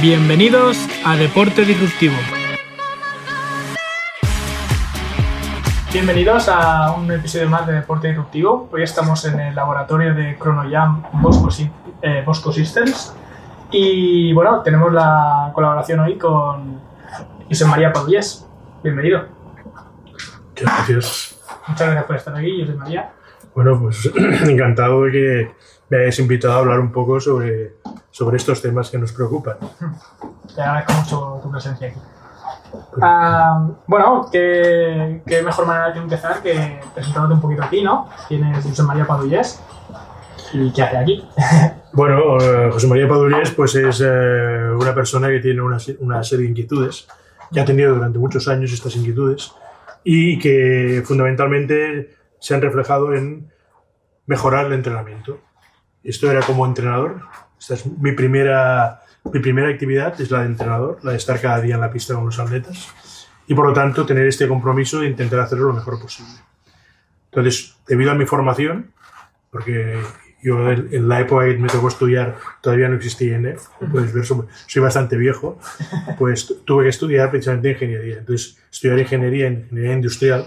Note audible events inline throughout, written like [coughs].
Bienvenidos a Deporte Disruptivo. Bienvenidos a un episodio más de Deporte Disruptivo. Hoy estamos en el laboratorio de ChronoJam Bosco, eh, Bosco Systems y bueno, tenemos la colaboración hoy con José María Paudíes. Bienvenido. Muchas gracias. Muchas gracias por estar aquí, José María. Bueno, pues [clears throat] encantado de que me hayáis invitado a hablar un poco sobre, sobre estos temas que nos preocupan. Te agradezco mucho tu presencia aquí. Ah, bueno, ¿qué, qué mejor manera de empezar que presentándote un poquito aquí, ¿no? ¿Quién es José María Padullés? ¿Y qué hace aquí? [laughs] Bueno, eh, José María Paduriés pues es eh, una persona que tiene una, una serie de inquietudes, que ha tenido durante muchos años estas inquietudes y que fundamentalmente se han reflejado en mejorar el entrenamiento. Esto era como entrenador. Esta es mi primera, mi primera actividad, es la de entrenador, la de estar cada día en la pista con los atletas y por lo tanto tener este compromiso de intentar hacerlo lo mejor posible. Entonces, debido a mi formación, porque yo en la época que me tocó estudiar todavía no existía INEF, puedes ver, soy, bastante viejo, pues tu- tuve que estudiar precisamente ingeniería. Entonces, estudiar ingeniería, ingeniería industrial,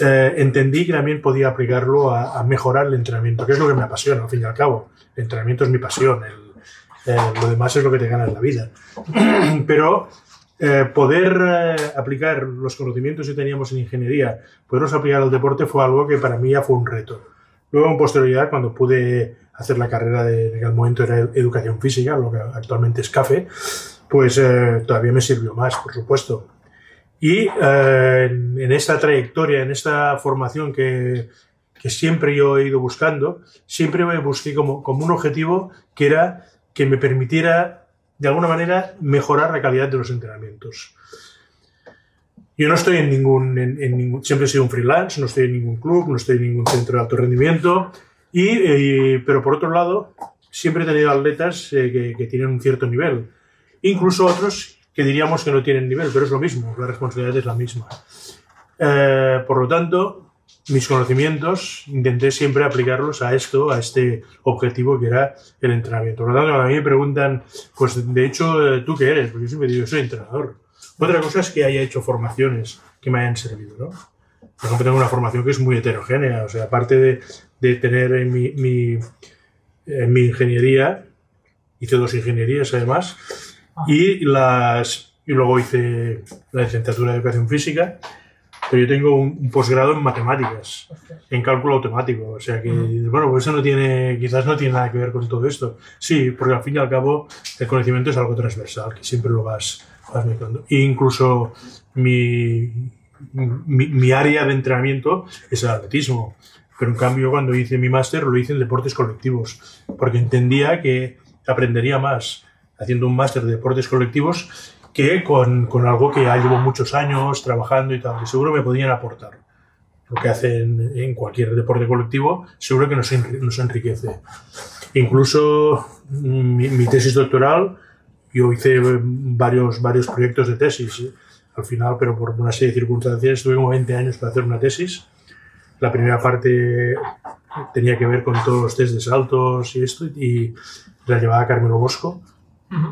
eh, entendí que también podía aplicarlo a, a mejorar el entrenamiento, que es lo que me apasiona, al fin y al cabo. El entrenamiento es mi pasión, el- eh, lo demás es lo que te gana en la vida. [clears throat] Pero eh, poder eh, aplicar los conocimientos que teníamos en ingeniería, poderlos aplicar al deporte fue algo que para mí ya fue un reto. Luego, en posterioridad, cuando pude hacer la carrera de, en aquel momento era educación física, lo que actualmente es CAFE, pues eh, todavía me sirvió más, por supuesto. Y eh, en, en esta trayectoria, en esta formación que, que siempre yo he ido buscando, siempre me busqué como, como un objetivo que era que me permitiera, de alguna manera, mejorar la calidad de los entrenamientos. Yo no estoy en ningún, en, en ningún, siempre he sido un freelance, no estoy en ningún club, no estoy en ningún centro de alto rendimiento, y, pero por otro lado, siempre he tenido atletas eh, que, que tienen un cierto nivel, incluso otros que diríamos que no tienen nivel, pero es lo mismo, la responsabilidad es la misma. Eh, por lo tanto, mis conocimientos intenté siempre aplicarlos a esto, a este objetivo que era el entrenamiento. Por lo tanto, a mí me preguntan, pues de hecho, eh, ¿tú qué eres? Porque yo siempre digo, soy entrenador. Otra cosa es que haya hecho formaciones que me hayan servido, ¿no? Por ejemplo, tengo una formación que es muy heterogénea, o sea, aparte de, de tener en mi, mi, en mi ingeniería, hice dos ingenierías además, y, las, y luego hice la licenciatura de educación física, pero yo tengo un, un posgrado en matemáticas, en cálculo automático, o sea que, bueno, pues eso no tiene, quizás no tiene nada que ver con todo esto. Sí, porque al fin y al cabo el conocimiento es algo transversal, que siempre lo vas, vas mezclando. E incluso mi, mi, mi área de entrenamiento es el atletismo, pero en cambio cuando hice mi máster lo hice en deportes colectivos, porque entendía que aprendería más haciendo un máster de deportes colectivos que con, con algo que ya llevo muchos años trabajando y tal, que seguro me podían aportar. Lo que hacen en cualquier deporte colectivo, seguro que nos, enri- nos enriquece. Incluso mm, mi, mi tesis doctoral, yo hice varios, varios proyectos de tesis eh, al final, pero por una serie de circunstancias tuve como 20 años para hacer una tesis. La primera parte tenía que ver con todos los test de saltos y esto, y la llevaba Carmelo Bosco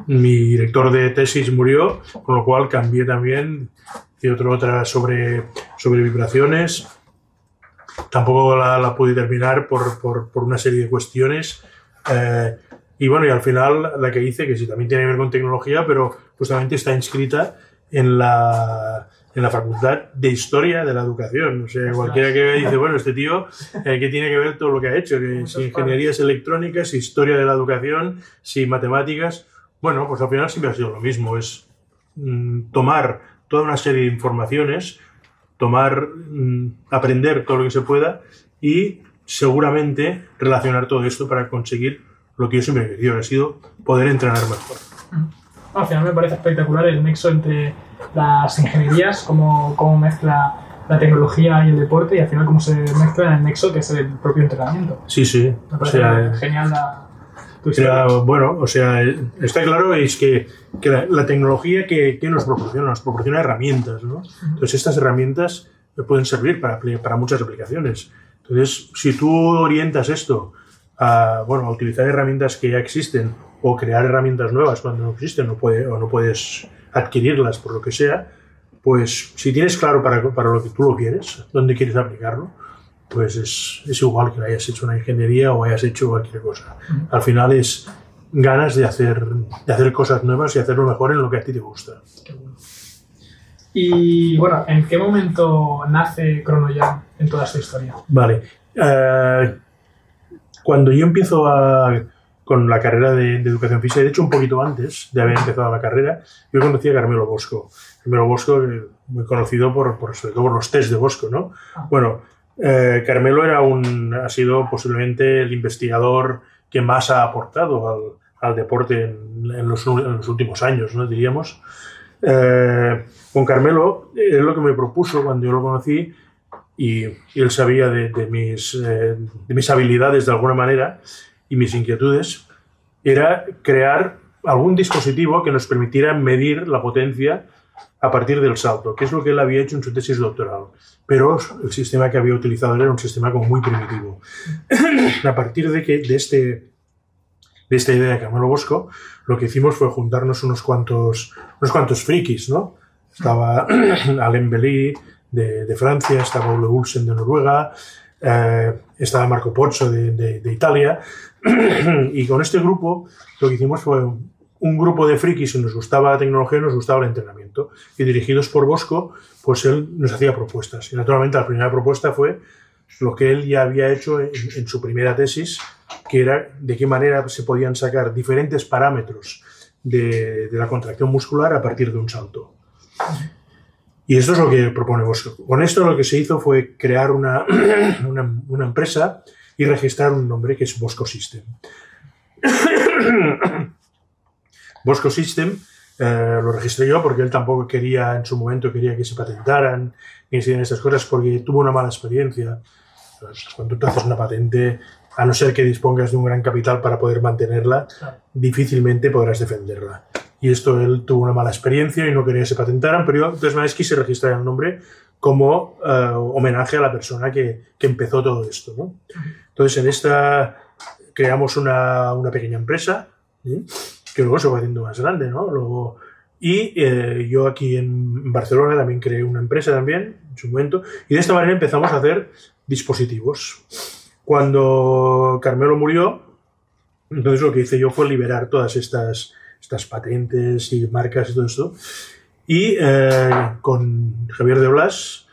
Mi director de tesis murió, con lo cual cambié también, hice otra, otra sobre, sobre vibraciones. Tampoco la, la pude terminar por, por, por una serie de cuestiones. Eh, y bueno, y al final la que hice, que sí también tiene que ver con tecnología, pero justamente está inscrita en la, en la Facultad de Historia de la Educación. O sea, cualquiera que dice, bueno, este tío, eh, ¿qué tiene que ver todo lo que ha hecho? Que si ingenierías electrónicas, si historia de la educación, si matemáticas. Bueno, pues al final siempre ha sido lo mismo, es mm, tomar toda una serie de informaciones, tomar, mm, aprender todo lo que se pueda y seguramente relacionar todo esto para conseguir lo que yo siempre he querido, que ha sido poder entrenar mejor. Al final me parece espectacular el nexo entre las ingenierías, cómo, cómo mezcla la tecnología y el deporte y al final cómo se mezcla en el nexo que es el propio entrenamiento. Sí, sí. Me O parece sea, genial la, Era, bueno, o sea, está claro es que, que la, la tecnología que, que nos proporciona, nos proporciona herramientas, ¿no? Entonces estas herramientas pueden servir para, para muchas aplicaciones. Entonces, si tú orientas esto a, bueno, a utilizar herramientas que ya existen o crear herramientas nuevas cuando no existen o, puede, o no puedes adquirirlas por lo que sea, pues si tienes claro para, para lo que tú lo quieres, dónde quieres aplicarlo, pues es, es, igual que hayas hecho una ingeniería o hayas hecho cualquier cosa. Al final es ganas de hacer, de hacer cosas nuevas y hacerlo mejor en lo que a ti te gusta. Y bueno, ¿en qué momento nace ChronoJam en toda esta historia? Vale. Uh, cuando yo empiezo a, con la carrera de, de, educación física, de hecho un poquito antes de haber empezado la carrera, yo conocí a Carmelo Bosco. Carmelo Bosco, muy conocido por, por, sobre todo por los test de Bosco, ¿no? Ah. Bueno, eh, Carmelo era un, ha sido posiblemente el investigador que más ha aportado al, deporte en, los, últimos años, ¿no? diríamos. Eh, con Carmelo es lo que me propuso cuando yo lo conocí y, él sabía de mis, eh, de mis habilidades de alguna manera y mis inquietudes, era crear algún dispositivo que nos permitiera medir la potencia a partir del salto, que es lo que él había hecho en su tesis doctoral. Pero el sistema que había utilizado era un sistema como muy primitivo. [coughs] a partir de, que, de, este, de esta idea de Carmelo Bosco, lo que hicimos fue juntarnos unos cuantos, unos cuantos frikis, ¿no? Estaba [coughs] Alain Belly de, de, Francia, estaba Ole Ulsen de Noruega, eh, estaba Marco Pozzo de, de, de Italia, [coughs] y con este grupo lo que hicimos fue un grupo de frikis nos gustaba la tecnología y nos gustaba el entrenamiento. Y dirigidos por Bosco, pues él nos hacía propuestas. Y naturalmente la primera propuesta fue lo que él ya había hecho en, su primera tesis, que era de qué manera se podían sacar diferentes parámetros de, la contracción muscular a partir de un salto. Y esto es lo que propone Bosco. Con esto lo que se hizo fue crear una [clears throat] empresa y registrar un nombre que es Bosco System. [clears throat] Bosco System eh, lo registré yo porque él tampoco quería, en su momento, quería que se patentaran ni se estas cosas porque tuvo una mala experiencia. Cuando tú haces una patente, a no ser que dispongas de un gran capital para poder mantenerla, difícilmente podrás defenderla. Y esto él tuvo una mala experiencia y no quería que se patentaran, pero yo de todas maneras quise registrar el nombre como uh, homenaje a la persona que, que empezó todo esto. ¿no? Entonces, en esta creamos una, una pequeña empresa. ¿sí? Que luego se va haciendo más grande, ¿no? Luego, y eh, yo aquí en Barcelona también creé una empresa también, en su momento, y de esta manera empezamos a hacer dispositivos. Cuando Carmelo murió, entonces lo que hice yo fue liberar todas estas, estas patentes y marcas y todo esto. Y eh, con Javier de Blas,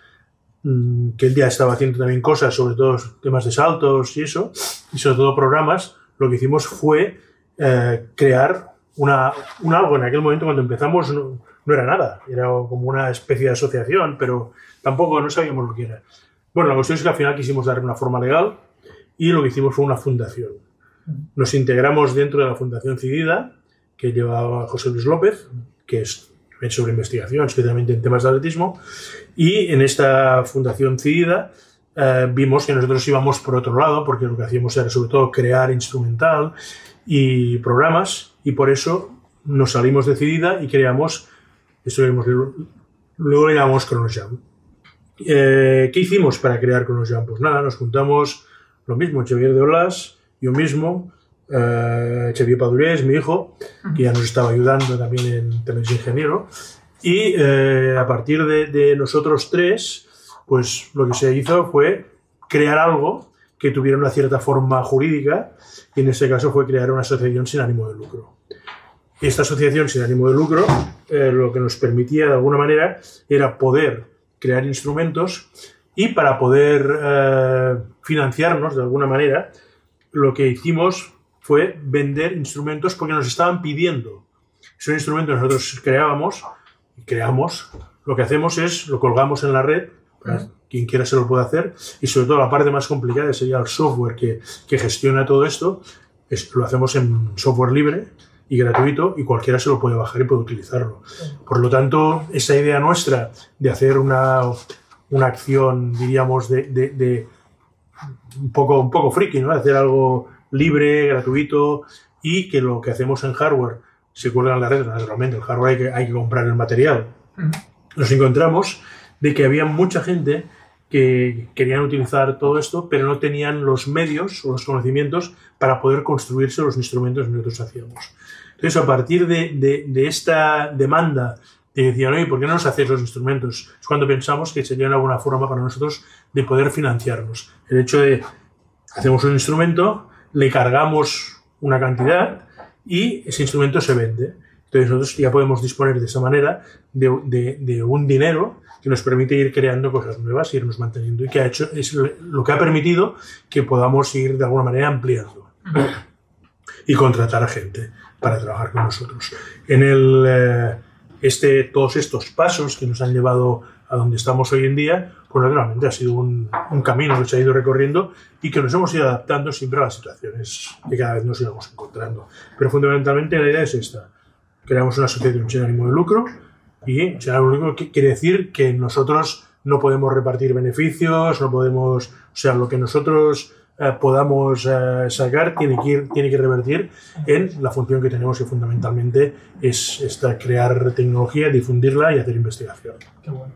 mmm, que él ya estaba haciendo también cosas, sobre todo temas de saltos y eso, y sobre todo programas, lo que hicimos fue eh, crear una, un algo. En aquel momento, cuando empezamos, no, no, era nada. Era como una especie de asociación, pero tampoco no sabíamos lo que era. Bueno, la cuestión es que al final quisimos darle una forma legal y lo que hicimos fue una fundación. Nos integramos dentro de la Fundación Cidida, que lleva José Luis López, que es sobre investigación, especialmente en temas de atletismo, y en esta Fundación Cidida eh, vimos que nosotros íbamos por otro lado, porque lo que hacíamos era sobre todo crear instrumental y programas y por eso nos salimos decidida y creamos, esto luego, le llamamos ChronoJam. Eh, ¿Qué hicimos para crear ChronoJam? Pues nada, nos juntamos lo mismo, Xavier de Olas, yo mismo, eh, Xavier Padurés, mi hijo, que ya nos estaba ayudando también en de ingeniero, y eh, a partir de, de nosotros tres, pues lo que se hizo fue crear algo que tuviera una cierta forma jurídica y en este caso fue crear una asociación sin ánimo de lucro. Esta asociación sin ánimo de lucro eh, lo que nos permitía de alguna manera era poder crear instrumentos y para poder eh, financiarnos de alguna manera lo que hicimos fue vender instrumentos porque nos estaban pidiendo. Son instrumentos que nosotros creábamos y creamos. Lo que hacemos es lo colgamos en la red para quien quiera se lo puede hacer y sobre todo la parte más complicada sería el software que, que gestiona todo esto es, lo hacemos en software libre y gratuito y cualquiera se lo puede bajar y puede utilizarlo. Por lo tanto, esa idea nuestra de hacer una, una acción, diríamos, de, de, de, un, poco, un poco friki, ¿no? hacer algo libre, gratuito y que lo que hacemos en hardware se cuelga en la red, naturalmente, el hardware hay que, hay que comprar el material. Nos encontramos de que había mucha gente que querían utilizar todo esto, pero no tenían los medios o los conocimientos para poder construirse los instrumentos que nosotros hacíamos. Entonces, a partir de, de, esta demanda de decían, oye, ¿por qué no nos hacéis los instrumentos? Es cuando pensamos que sería una buena forma para nosotros de poder financiarnos. El hecho de, hacemos un instrumento, le cargamos una cantidad y ese instrumento se vende. Entonces nosotros ya podemos disponer de esa manera de, de, de un dinero que nos permite ir creando cosas nuevas, irnos manteniendo y que ha hecho, es lo que ha permitido que podamos ir de alguna manera ampliando y contratar a gente para trabajar con nosotros. En el, eh, este, todos estos pasos que nos han llevado a donde estamos hoy en día, pues naturalmente ha sido un, un, camino que se ha ido recorriendo y que nos hemos ido adaptando siempre a las situaciones que cada vez nos íbamos encontrando. Pero fundamentalmente la idea es esta. Creamos una asociación sin ánimo de lucro y sin ánimo de lucro quiere decir que nosotros no podemos repartir beneficios, no podemos, o sea, lo que nosotros eh, podamos eh, sacar tiene que, ir, tiene que revertir en la función que tenemos que fundamentalmente es esta, crear tecnología, difundirla y hacer investigación. Qué bueno.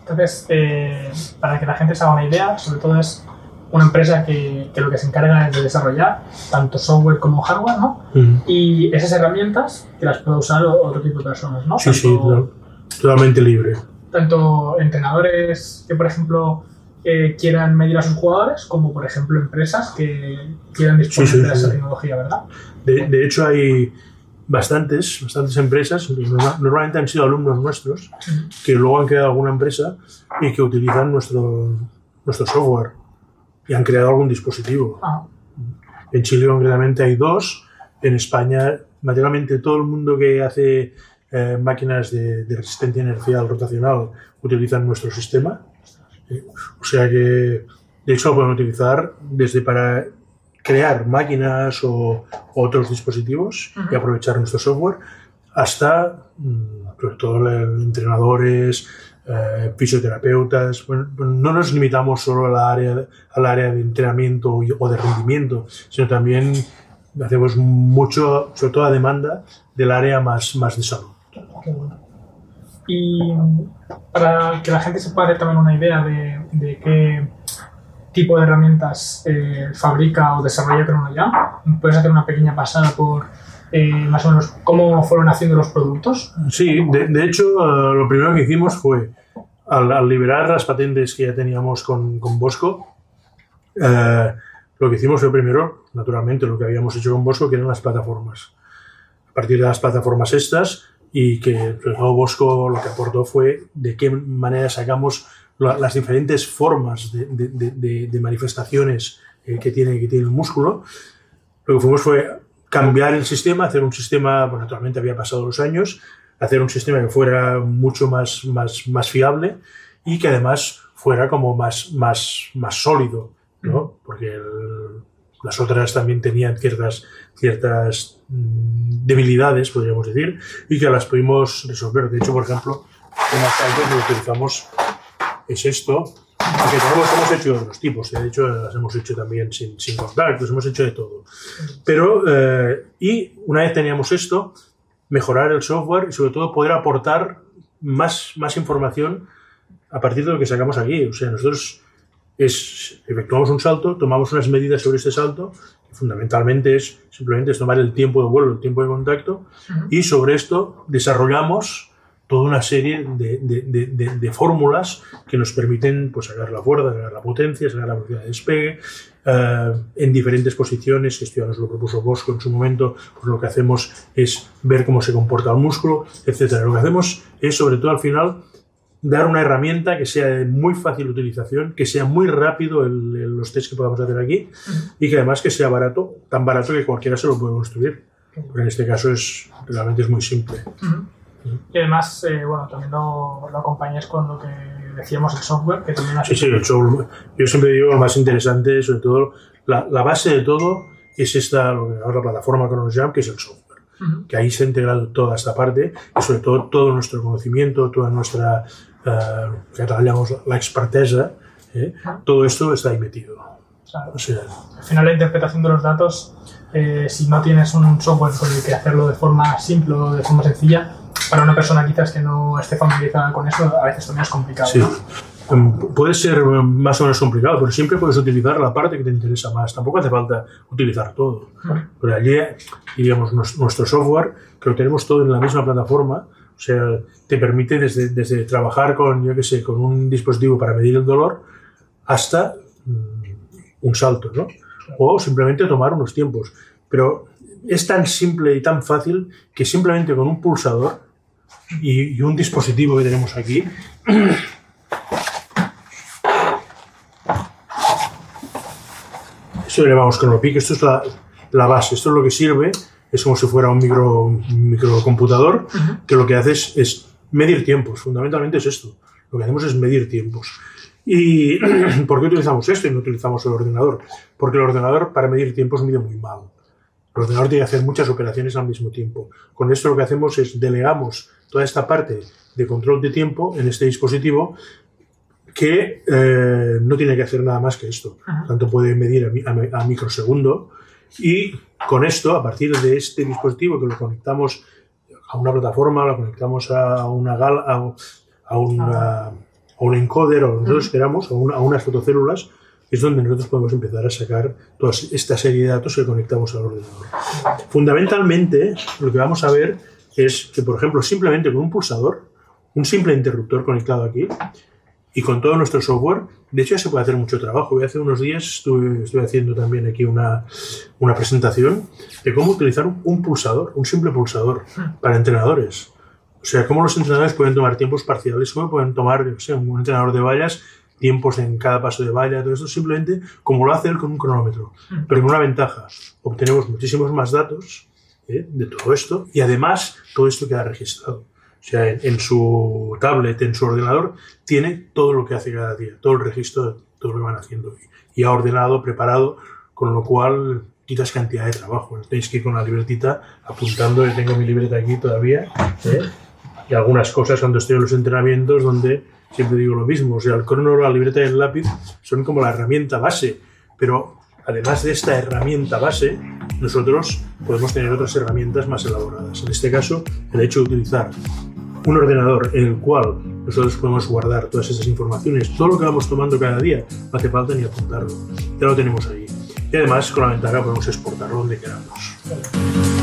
Entonces, eh, para que la gente se haga una idea, sobre todo es una empresa que, que, lo que se encarga es de desarrollar tanto software como hardware, ¿no? Uh -huh. Y esas herramientas que las puede usar otro tipo de personas, ¿no? Sí, tanto, sí, totalmente libre. Tanto entrenadores que, por ejemplo, eh, quieran medir a sus jugadores, como por ejemplo empresas que quieran disponer sí, sí, de esa tecnología, ¿verdad? De, de, hecho, hay bastantes, bastantes empresas, normalmente han sido alumnos nuestros, que luego han creado alguna empresa y que utilizan nuestro, nuestro software y han creado algún dispositivo. Ah. En Chile concretamente hay dos, en España materialmente todo el mundo que hace eh, máquinas de, de resistencia inercial rotacional utilizan nuestro sistema o sea que, de hecho, lo podemos utilizar desde para crear máquinas o otros dispositivos uh -huh. y aprovechar nuestro software hasta, sobre todo, entrenadores, eh, fisioterapeutas. Bueno, no nos limitamos solo a la área, al área de entrenamiento o de rendimiento, sino también hacemos mucho, sobre todo a demanda, del área más, más de salud. Qué bueno. Y para que la gente se pueda hacer también una idea de, de qué tipo de herramientas eh, fabrica o desarrolla ChronoJam, ¿puedes hacer una pequeña pasada por eh, más o menos cómo fueron haciendo los productos? Sí, de, de hecho, uh, lo primero que hicimos fue, al, liberar las patentes que ya teníamos con, con Bosco, uh, lo que hicimos fue primero, naturalmente, lo que habíamos hecho con Bosco, que eran las plataformas. A partir de las plataformas estas, y que sobre todo Bosco lo que aportó fue de qué manera sacamos las diferentes formas de, manifestaciones eh, que, tiene, que tiene el músculo. Lo que fuimos fue cambiar el sistema, hacer un sistema, bueno, naturalmente había pasado los años, hacer un sistema que fuera mucho más, más, más fiable y que además fuera como más, más, más sólido, ¿no? Porque el, las otras también tenían ciertas, ciertas mmm, debilidades, podríamos decir, y que las pudimos resolver. De hecho, por ejemplo, unas tanques que utilizamos es esto, que tenemos, hemos hecho de otros tipos, de hecho las hemos hecho también sin, sin contactos, hemos hecho de todo. Pero, eh, y una vez teníamos esto, mejorar el software y sobre todo poder aportar más, más información a partir de lo que sacamos aquí. O sea, nosotros es, efectuamos un salto, tomamos unas medidas sobre este salto, que fundamentalmente es simplemente es tomar el tiempo de vuelo, el tiempo de contacto, uh -huh. y sobre esto desarrollamos toda una serie de, de, de, de, fórmulas que nos permiten pues, sacar la fuerza, sacar la potencia, sacar la velocidad de despegue, uh, en diferentes posiciones, que esto ya nos lo propuso Bosco en su momento, pues lo que hacemos es ver cómo se comporta el músculo, etc. Lo que hacemos es, sobre todo al final, dar una herramienta que sea de muy fácil utilización, que sea muy rápido el, el, los tests que podamos hacer aquí uh -huh. y que además que sea barato, tan barato que cualquiera se lo puede construir. Porque en este caso es realmente es muy simple. Uh -huh. Y además, eh, bueno, también lo, lo, acompañas con lo que decíamos el software, que también Sí, sí, el software. Yo siempre digo lo más interesante, sobre todo, la, la base de todo es esta, la plataforma ChronoJam, que es el software. Uh -huh. Que ahí se ha integrado toda esta parte y sobre todo todo nuestro conocimiento, toda nuestra eh, que llamamos la expertesa, ¿eh? todo esto está ahí metido. Claro. O sea, Al final la interpretación de los datos, eh, si no tienes un software con el que hacerlo de forma simple o de forma sencilla, para una persona quizás que no esté familiarizada con eso, a veces también es complicado. Sí. ¿no? em, puede ser más o menos complicado, pero siempre puedes utilizar la parte que te interesa más. Tampoco hace falta utilizar todo. Pero allí, digamos, nuestro software, que lo tenemos todo en la misma plataforma, o sea, te permite desde, desde trabajar con, yo qué sé, con un dispositivo para medir el dolor hasta mm, un salto, ¿no? O simplemente tomar unos tiempos. Pero es tan simple y tan fácil que simplemente con un pulsador y, y un dispositivo que tenemos aquí, esto le llamamos Chronopeak, esto es la, la base, esto es lo que sirve es como si fuera un, micro, microcomputador que lo que hace es, medir tiempos. Fundamentalmente es esto. Lo que hacemos es medir tiempos. ¿Y [clears throat] por qué utilizamos esto y no utilizamos el ordenador? Porque el ordenador para medir tiempos mide muy mal. El ordenador tiene que hacer muchas operaciones al mismo tiempo. Con esto lo que hacemos es delegamos toda esta parte de control de tiempo en este dispositivo que eh, no tiene que hacer nada más que esto. Tanto puede medir a, a microsegundo y con esto, a partir de este dispositivo que lo conectamos a una plataforma, lo conectamos a una gal, a, a, una, a un encoder o nosotros queramos, a, a unas fotocélulas, es donde nosotros podemos empezar a sacar toda esta serie de datos que conectamos al ordenador. Fundamentalmente, lo que vamos a ver es que, por ejemplo, simplemente con un pulsador, un simple interruptor conectado aquí, y con todo nuestro software, de hecho ya se puede hacer mucho trabajo. Hace unos días estuve, estuve haciendo también aquí una, una, presentación de cómo utilizar un, pulsador, un simple pulsador para entrenadores. O sea, cómo los entrenadores pueden tomar tiempos parciales, cómo pueden tomar, o sea, un entrenador de vallas, tiempos en cada paso de valla, todo esto simplemente como lo hace él con un cronómetro. Pero con una ventaja, obtenemos muchísimos más datos ¿eh? de todo esto y además todo esto queda registrado. O sea, en, su tablet, en su ordenador, tiene todo lo que hace cada día, todo el registro de todo lo que van haciendo. Y ha ordenado, preparado, con lo cual quitas cantidad de trabajo. Tenéis que ir con la libretita apuntando, yo tengo mi libreta aquí todavía, ¿eh? Y algunas cosas cuando estoy en los entrenamientos donde siempre digo lo mismo. O sea, el crono, la libreta y el lápiz son como la herramienta base, pero además de esta herramienta base, nosotros podemos tener otras herramientas más elaboradas. En este caso, el hecho de utilizar un ordenador en el cual nosotros podemos guardar todas esas informaciones, todo lo que vamos tomando cada día, no hace falta ni apuntarlo, ya lo tenemos ahí. Y además con la ventaja podemos exportarlo donde queramos.